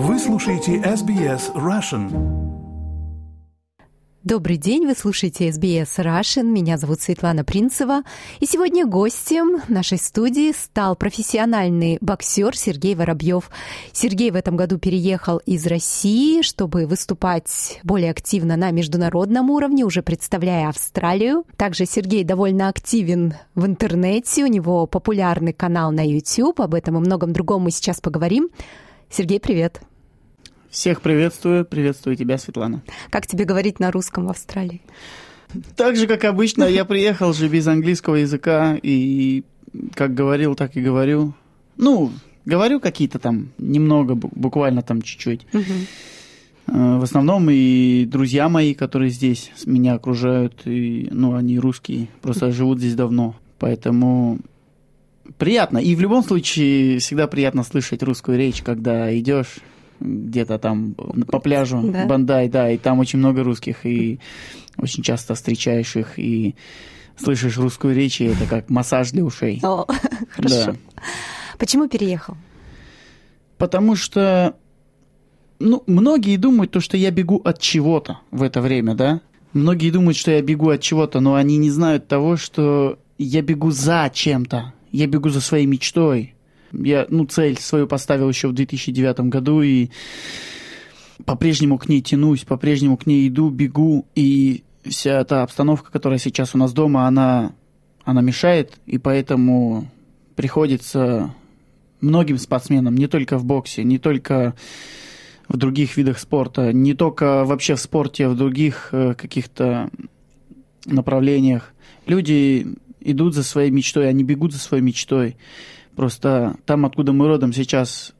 Вы слушаете SBS Russian. Добрый день, вы слушаете SBS Russian. Меня зовут Светлана Принцева. И сегодня гостем нашей студии стал профессиональный боксер Сергей Воробьев. Сергей в этом году переехал из России, чтобы выступать более активно на международном уровне, уже представляя Австралию. Также Сергей довольно активен в интернете, у него популярный канал на YouTube. Об этом и многом другом мы сейчас поговорим. Сергей, привет. Всех приветствую, приветствую тебя, Светлана. Как тебе говорить на русском в Австралии? Так же, как обычно, я приехал же без английского языка, и как говорил, так и говорю. Ну, говорю какие-то там, немного, буквально там чуть-чуть. Угу. В основном и друзья мои, которые здесь меня окружают, и, ну, они русские, просто живут здесь давно. Поэтому приятно. И в любом случае всегда приятно слышать русскую речь, когда идешь где-то там по пляжу да? Бандай, да, и там очень много русских, и очень часто встречаешь их, и слышишь русскую речь, и это как массаж для ушей. О, хорошо. Да. Почему переехал? Потому что, ну, многие думают то, что я бегу от чего-то в это время, да? Многие думают, что я бегу от чего-то, но они не знают того, что я бегу за чем-то. Я бегу за своей мечтой. Я, ну, цель свою поставил еще в 2009 году и по-прежнему к ней тянусь, по-прежнему к ней иду, бегу, и вся эта обстановка, которая сейчас у нас дома, она, она мешает, и поэтому приходится многим спортсменам, не только в боксе, не только в других видах спорта, не только вообще в спорте, а в других э, каких-то направлениях. Люди идут за своей мечтой, они бегут за своей мечтой. Просто там, откуда мы родом, сейчас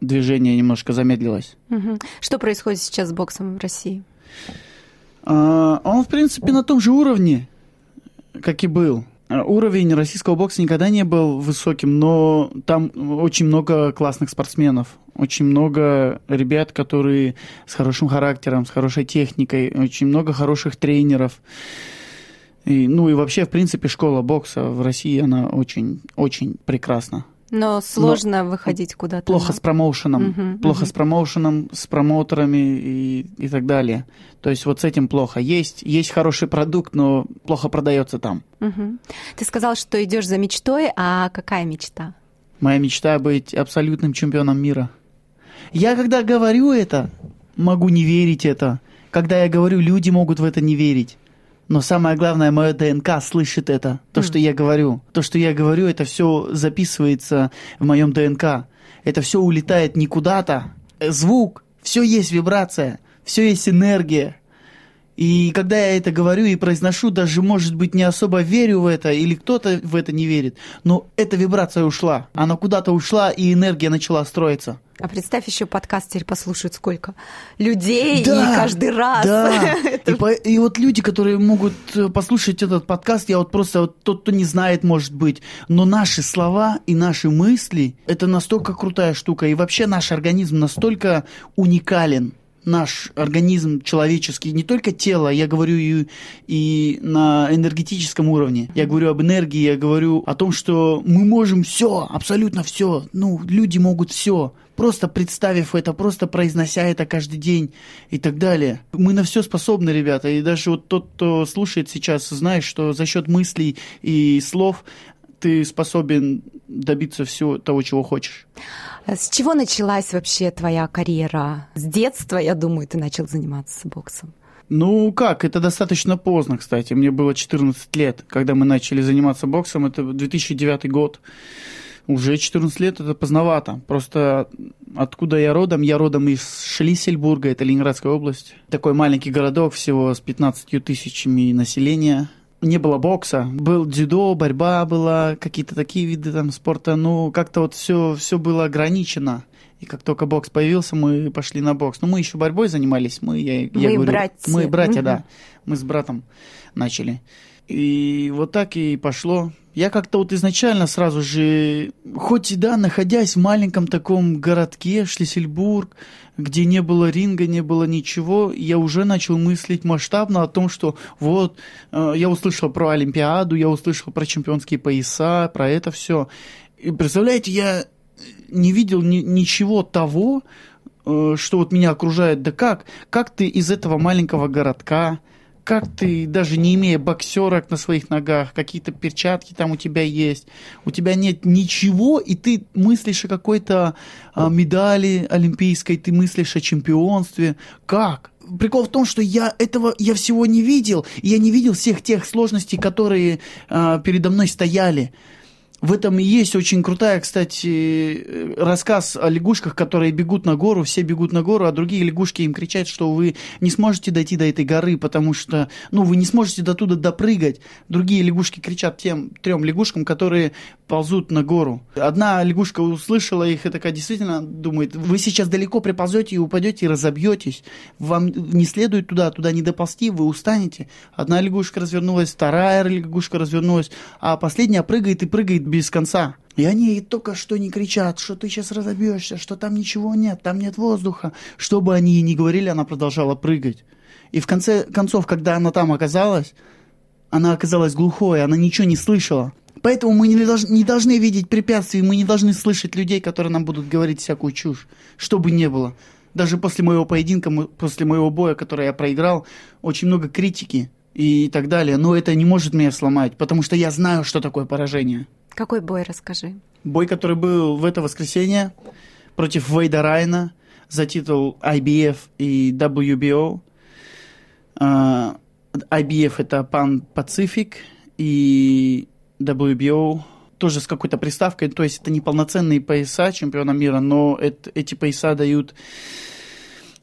движение немножко замедлилось. Угу. Что происходит сейчас с боксом в России? А, он, в принципе, на том же уровне, как и был. Уровень российского бокса никогда не был высоким, но там очень много классных спортсменов, очень много ребят, которые с хорошим характером, с хорошей техникой, очень много хороших тренеров. И, ну и вообще, в принципе, школа бокса в России, она очень, очень прекрасна. Но сложно Но выходить куда-то. Плохо с промоушеном, угу, плохо угу. с промоушеном, с промоутерами и, и так далее. То есть вот с этим плохо. Есть, есть хороший продукт, но плохо продается там. Угу. Ты сказал, что идешь за мечтой, а какая мечта? Моя мечта быть абсолютным чемпионом мира. Я когда говорю это, могу не верить это. Когда я говорю, люди могут в это не верить. Но самое главное, мое ДНК слышит это, то, mm. что я говорю. То, что я говорю, это все записывается в моем ДНК. Это все улетает не куда-то. Звук, все есть вибрация, все есть энергия. И когда я это говорю и произношу, даже, может быть, не особо верю в это, или кто-то в это не верит, но эта вибрация ушла. Она куда-то ушла, и энергия начала строиться. А представь, еще подкаст теперь послушают сколько людей, да, и каждый раз. Да, и, по, и вот люди, которые могут э, послушать этот подкаст, я вот просто, вот тот, кто не знает, может быть, но наши слова и наши мысли, это настолько крутая штука, и вообще наш организм настолько уникален, наш организм человеческий, не только тело, я говорю и, и на энергетическом уровне. Я говорю об энергии, я говорю о том, что мы можем все, абсолютно все. Ну, люди могут все. Просто представив это, просто произнося это каждый день и так далее. Мы на все способны, ребята. И даже вот тот, кто слушает сейчас, знает, что за счет мыслей и слов ты способен добиться всего того, чего хочешь. С чего началась вообще твоя карьера? С детства, я думаю, ты начал заниматься боксом. Ну как, это достаточно поздно, кстати. Мне было 14 лет, когда мы начали заниматься боксом. Это 2009 год. Уже 14 лет это поздновато. Просто откуда я родом? Я родом из Шлиссельбурга, это Ленинградская область. Такой маленький городок, всего с 15 тысячами населения не было бокса, был дзюдо, борьба была, какие-то такие виды там спорта, ну, как-то вот все, все было ограничено. И как только бокс появился, мы пошли на бокс. Ну, мы еще борьбой занимались, мы, я, мы я говорю, братья. Мы братья, да. Мы с братом начали. И вот так и пошло. Я как-то вот изначально сразу же, хоть и да, находясь в маленьком таком городке, Шлиссельбург, где не было ринга, не было ничего, я уже начал мыслить масштабно о том, что вот, э, я услышал про Олимпиаду, я услышал про чемпионские пояса, про это все. И представляете, я не видел ни, ничего того, э, что вот меня окружает, да как? Как ты из этого маленького городка, как ты, даже не имея боксерок на своих ногах, какие-то перчатки там у тебя есть, у тебя нет ничего, и ты мыслишь о какой-то а, медали олимпийской, ты мыслишь о чемпионстве. Как? Прикол в том, что я этого, я всего не видел, я не видел всех тех сложностей, которые а, передо мной стояли. В этом и есть очень крутая, кстати, рассказ о лягушках, которые бегут на гору, все бегут на гору, а другие лягушки им кричат, что вы не сможете дойти до этой горы, потому что, ну, вы не сможете до туда допрыгать. Другие лягушки кричат тем трем лягушкам, которые ползут на гору. Одна лягушка услышала их и такая действительно думает, вы сейчас далеко приползете и упадете и разобьетесь. Вам не следует туда, туда не доползти, вы устанете. Одна лягушка развернулась, вторая лягушка развернулась, а последняя прыгает и прыгает без конца. И они только что не кричат, что ты сейчас разобьешься, что там ничего нет, там нет воздуха. Что бы они ни говорили, она продолжала прыгать. И в конце концов, когда она там оказалась, она оказалась глухой, она ничего не слышала. Поэтому мы не, должны, не должны видеть препятствий, мы не должны слышать людей, которые нам будут говорить всякую чушь, что бы ни было. Даже после моего поединка, после моего боя, который я проиграл, очень много критики и так далее. Но это не может меня сломать, потому что я знаю, что такое поражение. Какой бой, расскажи. Бой, который был в это воскресенье против Вейда Райна за титул IBF и WBO. А, IBF это Pan Pacific и WBO тоже с какой-то приставкой, то есть это не полноценные пояса чемпиона мира, но это, эти пояса дают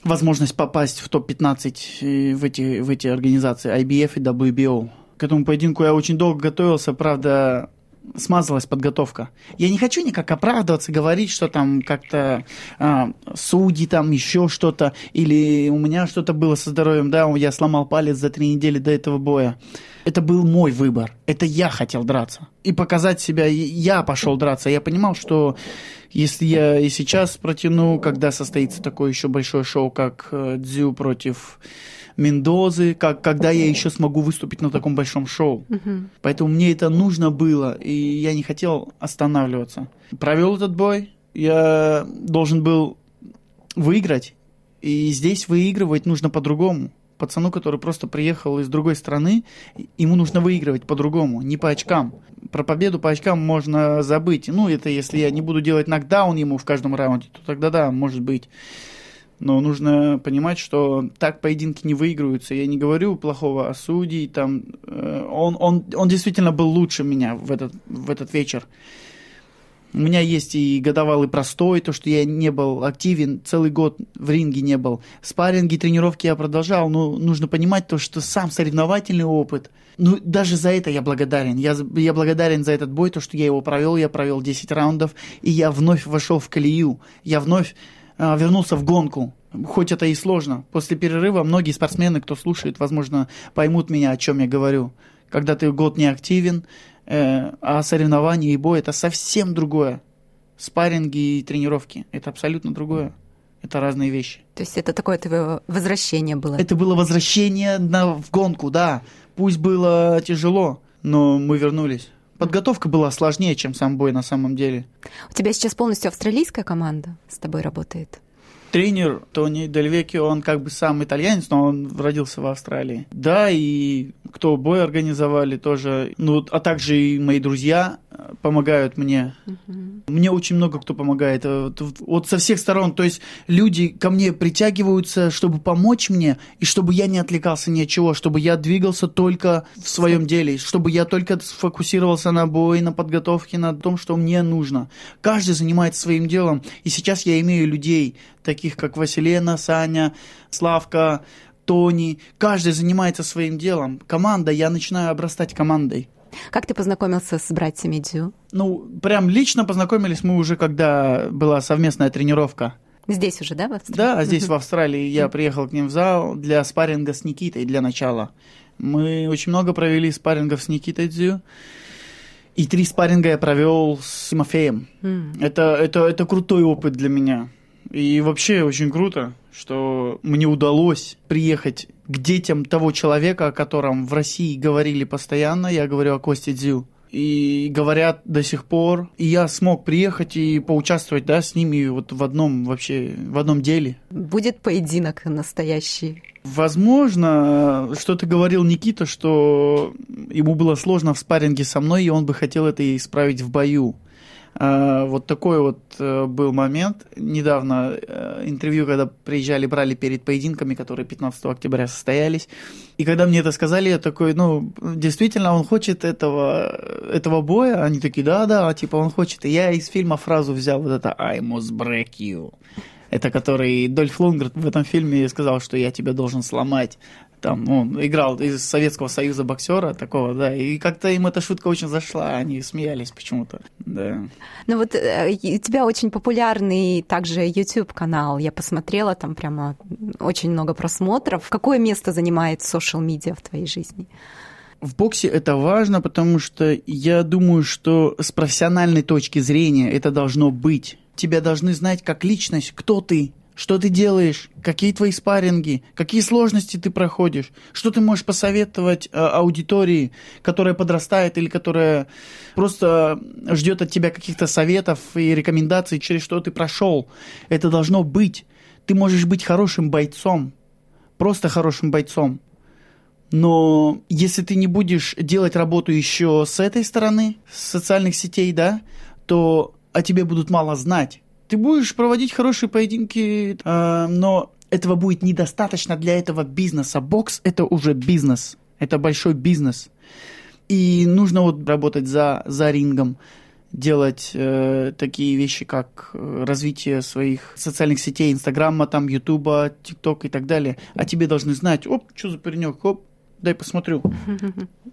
возможность попасть в топ-15 э, в эти, в эти организации IBF и WBO. К этому поединку я очень долго готовился, правда, смазалась подготовка. Я не хочу никак оправдываться, говорить, что там как-то а, судьи, там еще что-то, или у меня что-то было со здоровьем, да, я сломал палец за три недели до этого боя. Это был мой выбор. Это я хотел драться. И показать себя, я пошел драться. Я понимал, что если я и сейчас протяну, когда состоится такое еще большое шоу, как э, Дзю против Мендозы, как, когда я еще смогу выступить на таком большом шоу. Uh-huh. Поэтому мне это нужно было, и я не хотел останавливаться. Провел этот бой, я должен был выиграть, и здесь выигрывать нужно по-другому. Пацану, который просто приехал из другой страны, ему нужно выигрывать по-другому, не по очкам. Про победу по очкам можно забыть. Ну, это если я не буду делать нокдаун ему в каждом раунде, то тогда да, может быть но нужно понимать, что так поединки не выигрываются. Я не говорю плохого о судьи, там, э, он, он, он действительно был лучше меня в этот, в этот вечер. У меня есть и годовалый простой, то, что я не был активен, целый год в ринге не был. Спарринги, тренировки я продолжал, но нужно понимать то, что сам соревновательный опыт, ну, даже за это я благодарен. Я, я благодарен за этот бой, то, что я его провел, я провел 10 раундов, и я вновь вошел в колею. Я вновь а, вернулся в гонку. Хоть это и сложно. После перерыва многие спортсмены, кто слушает, возможно, поймут меня, о чем я говорю. Когда ты год не активен, э, а соревнования и бой это совсем другое. Спарринги и тренировки это абсолютно другое. Это разные вещи. То есть это такое твое возвращение было? Это было возвращение на, в гонку, да. Пусть было тяжело, но мы вернулись. Подготовка была сложнее, чем сам бой на самом деле. У тебя сейчас полностью австралийская команда с тобой работает? Тренер Тони Дельвеки, он как бы сам итальянец, но он родился в Австралии. Да, и кто бой организовали тоже, ну, а также и мои друзья э, помогают мне. Угу. Мне очень много кто помогает. Э, вот со всех сторон. То есть люди ко мне притягиваются, чтобы помочь мне, и чтобы я не отвлекался ни от чего, чтобы я двигался только в своем деле, чтобы я только сфокусировался на бой, на подготовке, на том, что мне нужно. Каждый занимается своим делом. И сейчас я имею людей, таких как Василена, Саня, Славка, Тони, каждый занимается своим делом. Команда, я начинаю обрастать командой. Как ты познакомился с братьями Дзю? Ну, прям лично познакомились мы уже, когда была совместная тренировка. Здесь уже, да, в Австралии? Да, здесь в Австралии. Я приехал к ним в зал для спарринга с Никитой для начала. Мы очень много провели спаррингов с Никитой Дзю. И три спарринга я провел с Тимофеем. Mm. Это, это, это крутой опыт для меня. И вообще очень круто, что мне удалось приехать к детям того человека, о котором в России говорили постоянно. Я говорю о Косте Дзю. и говорят до сих пор. И я смог приехать и поучаствовать, да, с ними вот в одном вообще, в одном деле. Будет поединок настоящий. Возможно, что ты говорил, Никита, что ему было сложно в спарринге со мной, и он бы хотел это исправить в бою. А, вот такой вот э, был момент. Недавно э, интервью, когда приезжали, брали перед поединками, которые 15 октября состоялись. И когда мне это сказали, я такой, ну, действительно, он хочет этого, этого боя? Они такие, да-да, типа он хочет. И я из фильма фразу взял вот это «I must break you». Это который Дольф Лунгрен в этом фильме сказал, что я тебя должен сломать там, он играл из Советского Союза боксера такого, да, и как-то им эта шутка очень зашла, они смеялись почему-то, да. Ну вот э, у тебя очень популярный также YouTube-канал, я посмотрела, там прямо очень много просмотров. Какое место занимает социал-медиа в твоей жизни? В боксе это важно, потому что я думаю, что с профессиональной точки зрения это должно быть. Тебя должны знать как личность, кто ты, что ты делаешь? Какие твои спарринги? Какие сложности ты проходишь? Что ты можешь посоветовать э, аудитории, которая подрастает или которая просто ждет от тебя каких-то советов и рекомендаций, через что ты прошел? Это должно быть. Ты можешь быть хорошим бойцом, просто хорошим бойцом. Но если ты не будешь делать работу еще с этой стороны, с социальных сетей, да, то о тебе будут мало знать. Ты будешь проводить хорошие поединки, э, но этого будет недостаточно для этого бизнеса. Бокс – это уже бизнес, это большой бизнес. И нужно вот работать за, за рингом, делать э, такие вещи, как э, развитие своих социальных сетей, Инстаграма, там, Ютуба, ТикТок и так далее. А тебе должны знать, оп, что за паренек, оп, дай посмотрю.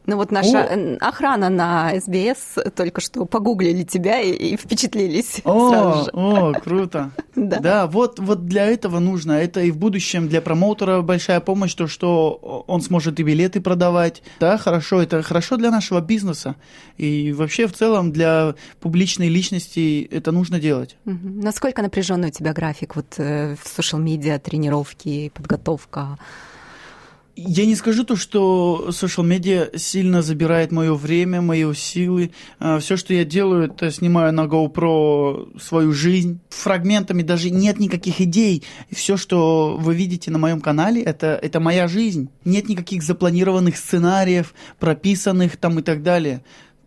Ну вот наша О! охрана на СБС только что погуглили тебя и, и впечатлились о, сразу же. О, круто. да. да, вот, вот для этого нужно. Это и в будущем для промоутера большая помощь, то, что он сможет и билеты продавать. Да, хорошо, это хорошо для нашего бизнеса. И вообще в целом для публичной личности это нужно делать. Насколько напряженный у тебя график вот э, в социал медиа, тренировки, подготовка? Я не скажу то, что social медиа сильно забирает мое время, мои силы. А, Все, что я делаю, это снимаю на GoPro свою жизнь. Фрагментами даже нет никаких идей. Все, что вы видите на моем канале, это, это моя жизнь. Нет никаких запланированных сценариев, прописанных там и так далее.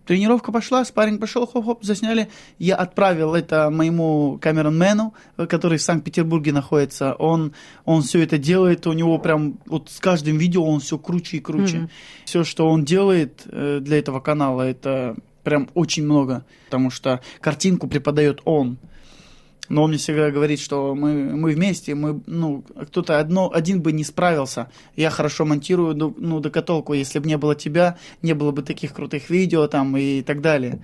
Тренировка пошла, спарринг пошел, хоп-хоп, засняли. Я отправил это моему камеронмену, который в Санкт-Петербурге находится. Он, он все это делает, у него прям вот с каждым видео он все круче и круче. Mm-hmm. Все, что он делает э, для этого канала, это прям очень много, потому что картинку преподает он. Но он мне всегда говорит, что мы, мы вместе, мы, ну, кто-то одно, один бы не справился. Я хорошо монтирую, ну, ну, докатолку. Если бы не было тебя, не было бы таких крутых видео там и так далее.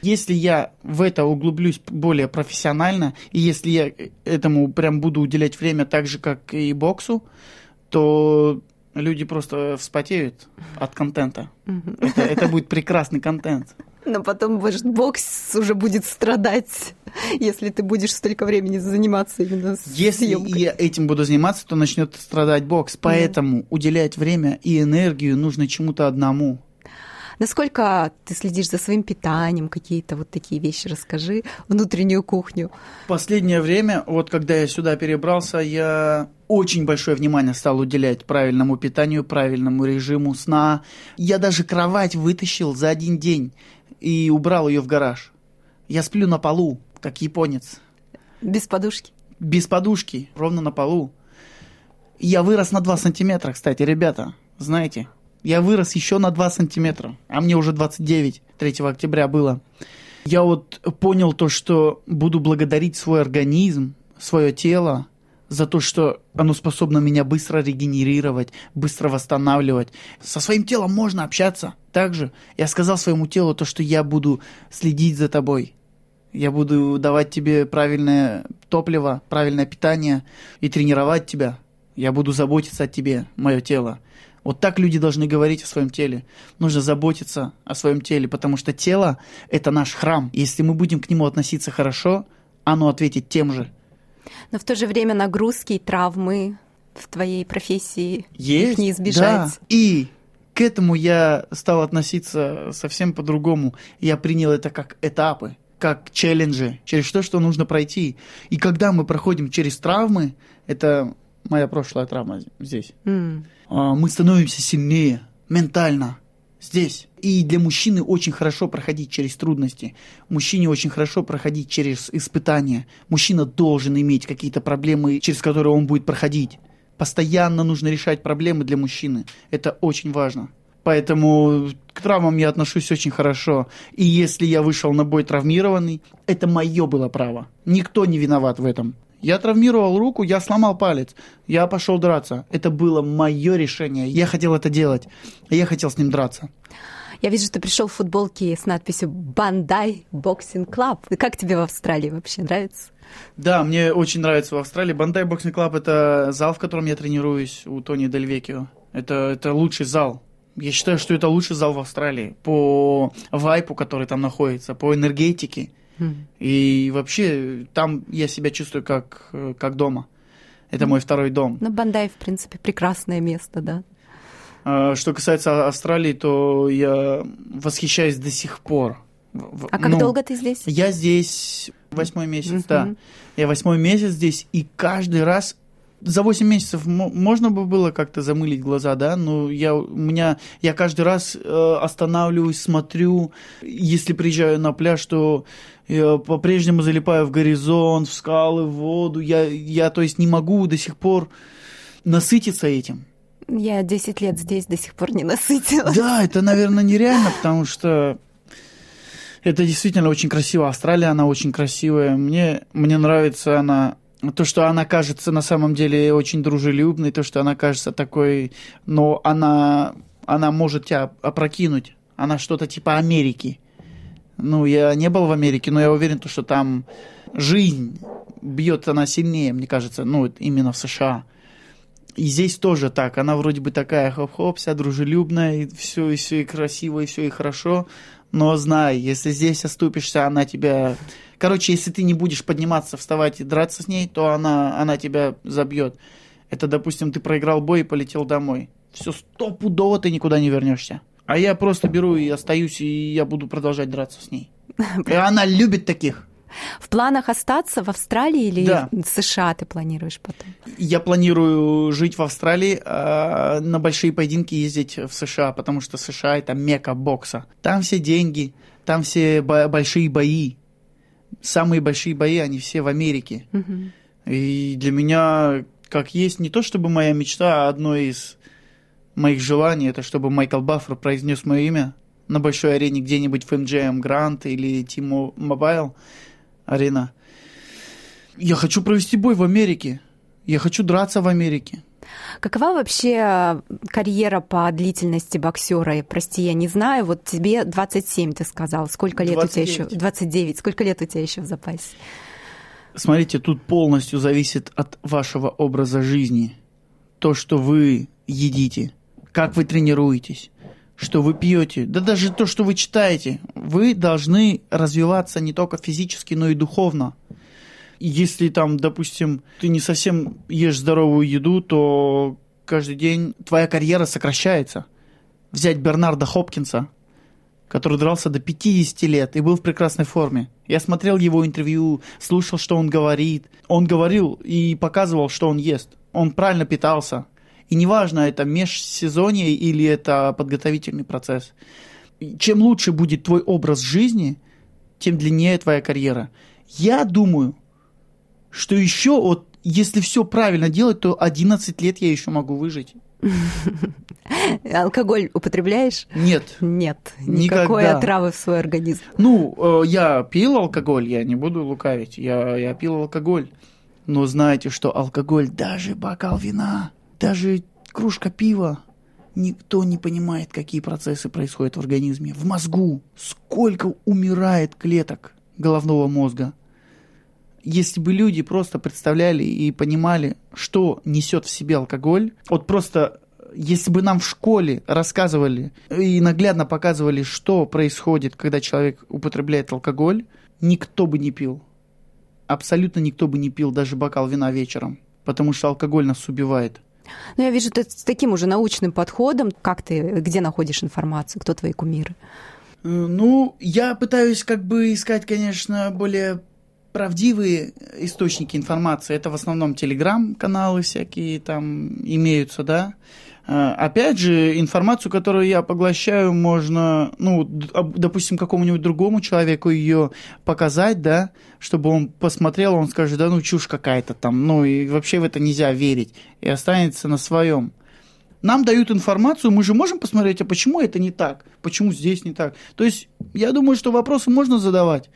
Если я в это углублюсь более профессионально, и если я этому прям буду уделять время так же, как и боксу, то люди просто вспотеют от контента. Это, это будет прекрасный контент. Но потом ваш бокс уже будет страдать, если ты будешь столько времени заниматься именно с Если съемкой. я этим буду заниматься, то начнет страдать бокс. Поэтому mm. уделять время и энергию нужно чему-то одному. Насколько ты следишь за своим питанием, какие-то вот такие вещи расскажи, внутреннюю кухню. Последнее время, вот когда я сюда перебрался, я очень большое внимание стал уделять правильному питанию, правильному режиму сна. Я даже кровать вытащил за один день и убрал ее в гараж. Я сплю на полу, как японец. Без подушки? Без подушки, ровно на полу. Я вырос на 2 сантиметра, кстати, ребята, знаете. Я вырос еще на 2 сантиметра, а мне уже 29, 3 октября было. Я вот понял то, что буду благодарить свой организм, свое тело, за то, что оно способно меня быстро регенерировать, быстро восстанавливать. Со своим телом можно общаться. Также я сказал своему телу то, что я буду следить за тобой. Я буду давать тебе правильное топливо, правильное питание и тренировать тебя. Я буду заботиться о тебе, мое тело. Вот так люди должны говорить о своем теле. Нужно заботиться о своем теле, потому что тело – это наш храм. Если мы будем к нему относиться хорошо, оно ответит тем же – но в то же время нагрузки и травмы в твоей профессии Есть, их не избежать. Да. И к этому я стал относиться совсем по-другому. Я принял это как этапы, как челленджи, через то, что нужно пройти. И когда мы проходим через травмы, это моя прошлая травма здесь, а, мы становимся сильнее ментально здесь. И для мужчины очень хорошо проходить через трудности. Мужчине очень хорошо проходить через испытания. Мужчина должен иметь какие-то проблемы, через которые он будет проходить. Постоянно нужно решать проблемы для мужчины. Это очень важно. Поэтому к травмам я отношусь очень хорошо. И если я вышел на бой травмированный, это мое было право. Никто не виноват в этом. Я травмировал руку, я сломал палец, я пошел драться. Это было мое решение. Я хотел это делать. Я хотел с ним драться. Я вижу, что пришел в футболке с надписью «Bondi Boxing Club». Как тебе в Австралии вообще нравится? Да, мне очень нравится в Австралии. Bondi Boxing Club – это зал, в котором я тренируюсь у Тони Дель Веккио. Это, это лучший зал. Я считаю, что это лучший зал в Австралии по вайбу, который там находится, по энергетике. М. И вообще там я себя чувствую как, как дома. Это мой второй дом. Ну, Бандай, в принципе, прекрасное место, да. А, Что касается Австралии, то я восхищаюсь до сих пор. А как ну, долго ты здесь? Я здесь восьмой месяц, Мгм. да. Я восьмой месяц здесь, и каждый раз за 8 месяцев мо- можно бы было как-то замылить глаза, да, но я, у меня, я каждый раз э, останавливаюсь, смотрю, если приезжаю на пляж, то я по-прежнему залипаю в горизонт, в скалы, в воду, я, я, то есть, не могу до сих пор насытиться этим. Я 10 лет здесь до сих пор не насытилась. Да, это, наверное, нереально, потому что это действительно очень красиво. Австралия, она очень красивая. Мне, мне нравится она... То, что она кажется на самом деле очень дружелюбной, то, что она кажется такой... Но она, она может тебя опрокинуть. Она что-то типа Америки. Ну, я не был в Америке, но я уверен, то, что там жизнь бьет она сильнее, мне кажется, ну, именно в США. И здесь тоже так. Она вроде бы такая хоп-хоп, вся дружелюбная, и все, и все и красиво, и все и хорошо. Но знай, если здесь оступишься, она тебя... Короче, если ты не будешь подниматься, вставать и драться с ней, то она, она тебя забьет. Это, допустим, ты проиграл бой и полетел домой. Все стопудово ты никуда не вернешься. А я просто беру и остаюсь, и я буду продолжать драться с ней. И она любит таких. В планах остаться в Австралии или Да. в США ты планируешь потом? Я планирую жить в Австралии, а на большие поединки ездить в США, потому что США это мека бокса. Там все деньги, там все бо- большие бои. Самые большие бои, они все в Америке. Мгм. И для меня, как есть, не то чтобы моя мечта, а одно из моих желаний, это чтобы Майкл Баффер произнес мое имя на большой арене где-нибудь в MGM Grand или T-Mobile Arena. Я хочу провести бой в Америке. Я хочу драться в Америке. Какова вообще э, карьера по длительности боксера? Прости, я не знаю. Вот тебе 27, ты сказал. Сколько лет у тебя 29. еще? 29. Сколько лет у тебя еще в запасе? Смотрите, тут полностью зависит от вашего образа жизни. То, что вы едите, как вы тренируетесь, что вы пьете, да даже то, что вы читаете. Вы должны развиваться не только физически, но и духовно. Если там, допустим, ты не совсем ешь здоровую еду, то каждый день твоя карьера сокращается. Взять Бернарда Хопкинса, который дрался до 50 лет и был в прекрасной форме. Я смотрел его интервью, слушал, что он говорит. Он говорил и показывал, что он ест. Он правильно питался. И неважно, это межсезонье или это подготовительный процесс. Чем лучше будет твой образ жизни, тем длиннее твоя карьера. Я думаю, что еще вот если все правильно делать, то 11 лет я еще могу выжить. Алкоголь употребляешь? Нет. Нет, никакой Никогда. отравы в свой организм. Ну, э, я пил алкоголь, я не буду лукавить. Я, я пил алкоголь. Но знаете, что алкоголь, даже бокал вина, даже кружка пива, никто не понимает, какие процессы происходят в организме. В мозгу сколько умирает клеток головного мозга. Если бы люди просто представляли и понимали, что несет в себе алкоголь, вот просто если бы нам в школе рассказывали и наглядно показывали, что происходит, когда человек употребляет алкоголь, никто бы не пил. Абсолютно никто бы не пил даже бокал вина вечером, потому что алкоголь нас убивает. Ну, я вижу, ты с таким уже научным подходом. Как ты, где находишь информацию? Кто твои кумиры? Э, Ну, я пытаюсь как бы искать, конечно, более правдивые источники информации. Это в основном телеграм-каналы всякие там имеются, да. Э, Опять же, информацию, которую я поглощаю, можно, ну, допустим, какому-нибудь другому человеку ее показать, да, чтобы он посмотрел, он скажет, да ну чушь какая-то там, ну и вообще в это нельзя верить, и останется на своем. Нам дают информацию, мы же можем посмотреть, а почему это не так, почему здесь не так. То есть, я думаю, что вопросы можно задавать,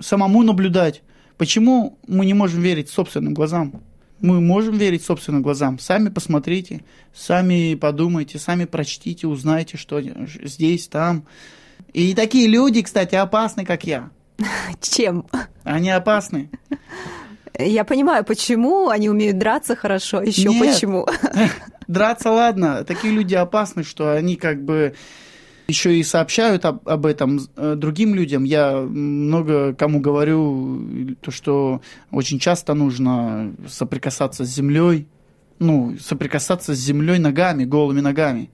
самому наблюдать. Почему мы не можем верить собственным глазам? Мы можем верить собственным глазам. Сами посмотрите, сами подумайте, сами прочтите, узнайте, что здесь, там. И такие люди, кстати, опасны, как я. Чем? Они опасны. Я понимаю, почему они умеют драться хорошо, еще Нет. почему. Драться, ладно, такие люди опасны, что они как бы еще и сообщают об, об этом э, другим людям. Я много кому говорю, то, что очень часто нужно соприкасаться с землей, ну, соприкасаться с землей ногами, голыми ногами,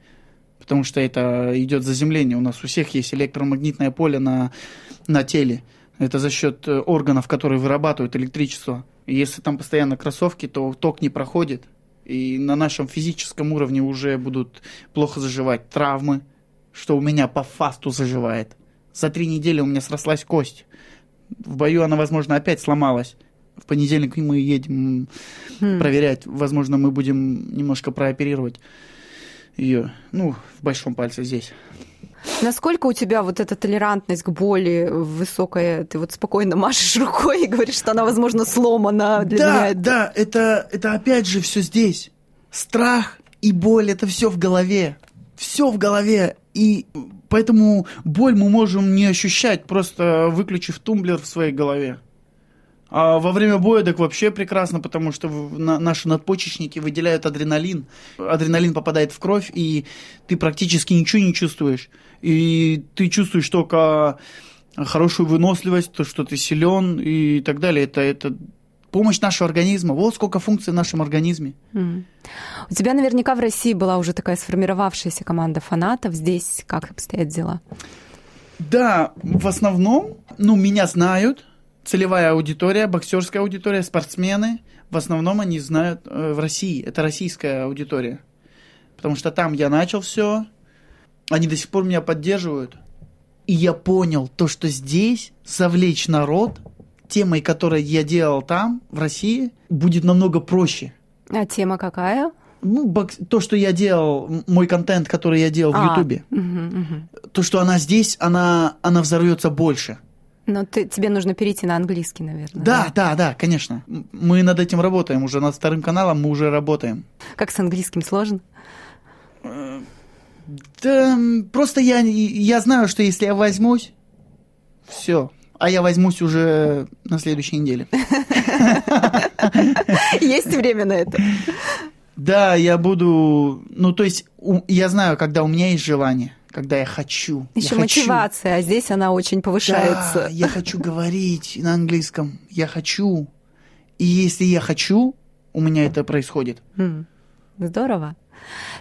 потому что это идет заземление. У нас у всех есть электромагнитное поле на, на теле. Это за счет э, органов, которые вырабатывают электричество. И если там постоянно кроссовки, то ток не проходит. И на нашем физическом уровне уже будут плохо заживать травмы, что у меня по фасту заживает. За три недели у меня срослась кость. В бою она, возможно, опять сломалась. В понедельник мы едем Хм. проверять. Возможно, мы будем немножко прооперировать ее. Ну, в большом пальце здесь. Насколько у тебя вот эта толерантность к боли высокая? Ты вот спокойно машешь рукой и говоришь, что она, возможно, сломана для да, меня. это- да, это, это опять же все здесь. Страх и боль это все в голове. Все в голове. И поэтому боль мы можем не ощущать, просто выключив тумблер в своей голове. А во время боя так вообще прекрасно, потому что наши надпочечники выделяют адреналин. Адреналин попадает в кровь, и ты практически ничего не чувствуешь. И ты чувствуешь только хорошую выносливость, то, что ты силен и так далее. Это, это помощь нашего организма. Вот сколько функций в нашем организме. У тебя наверняка в России была уже такая сформировавшаяся команда фанатов. Здесь как обстоят дела? Да, в основном, ну, меня знают, целевая аудитория, боксерская аудитория, спортсмены. В основном они знают э, в России. Это российская аудитория. Потому что там я начал все. Они до сих пор меня поддерживают. И я понял то, что здесь завлечь народ темой, которую я делал там, в России, будет намного проще. А тема какая? Ну, бокс- то, что я делал, мой контент, который я делал в А, Ютубе, мгм, мгм. то, что она здесь, она, она взорвется больше. Но ты, тебе нужно перейти на английский, наверное. Да, да, да, конечно. М- Мы над этим работаем. Уже над вторым каналом мы уже работаем. Как с английским сложно? Да, м, просто я, я знаю, что если я возьмусь, все. А я возьмусь уже на следующей неделе. Есть время на это? Да, я буду... Ну, то есть, я знаю, когда у меня есть желание, когда я хочу. я Еще хочу. мотивация, а здесь она очень повышается. Да, я хочу говорить на английском. Я хочу. И если я хочу, у меня это происходит. М, Здорово.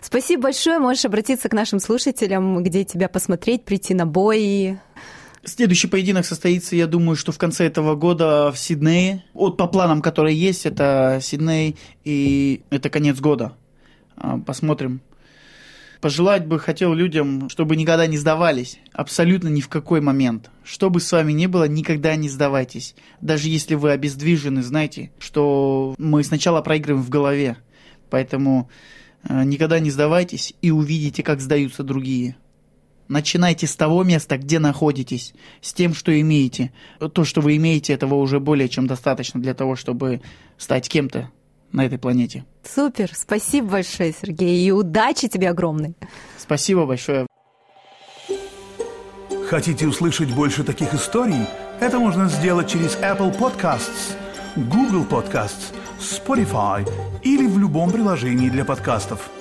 Спасибо большое. Можешь обратиться к нашим слушателям, где тебя посмотреть, прийти на бой. Следующий поединок состоится, я думаю, что в конце этого года в Сиднее. Вот по планам, которые есть, это Сидней и это конец года. А, Посмотрим. Пожелать бы хотел людям, чтобы никогда не сдавались. Абсолютно ни в какой момент. Что бы с вами ни было, никогда не сдавайтесь. Даже если вы обездвижены, знайте, что мы сначала проигрываем в голове. Поэтому э, никогда не сдавайтесь и увидите, как сдаются другие. Начинайте с того места, где находитесь, с тем, что имеете. То, что вы имеете, этого уже более чем достаточно для того, чтобы стать кем-то на этой планете. Супер. Спасибо большое, Сергей. И удачи тебе огромной. Спасибо большое. Хотите услышать больше таких историй? Это можно сделать через Apple Podcasts, Google Podcasts, Spotify или в любом приложении для подкастов.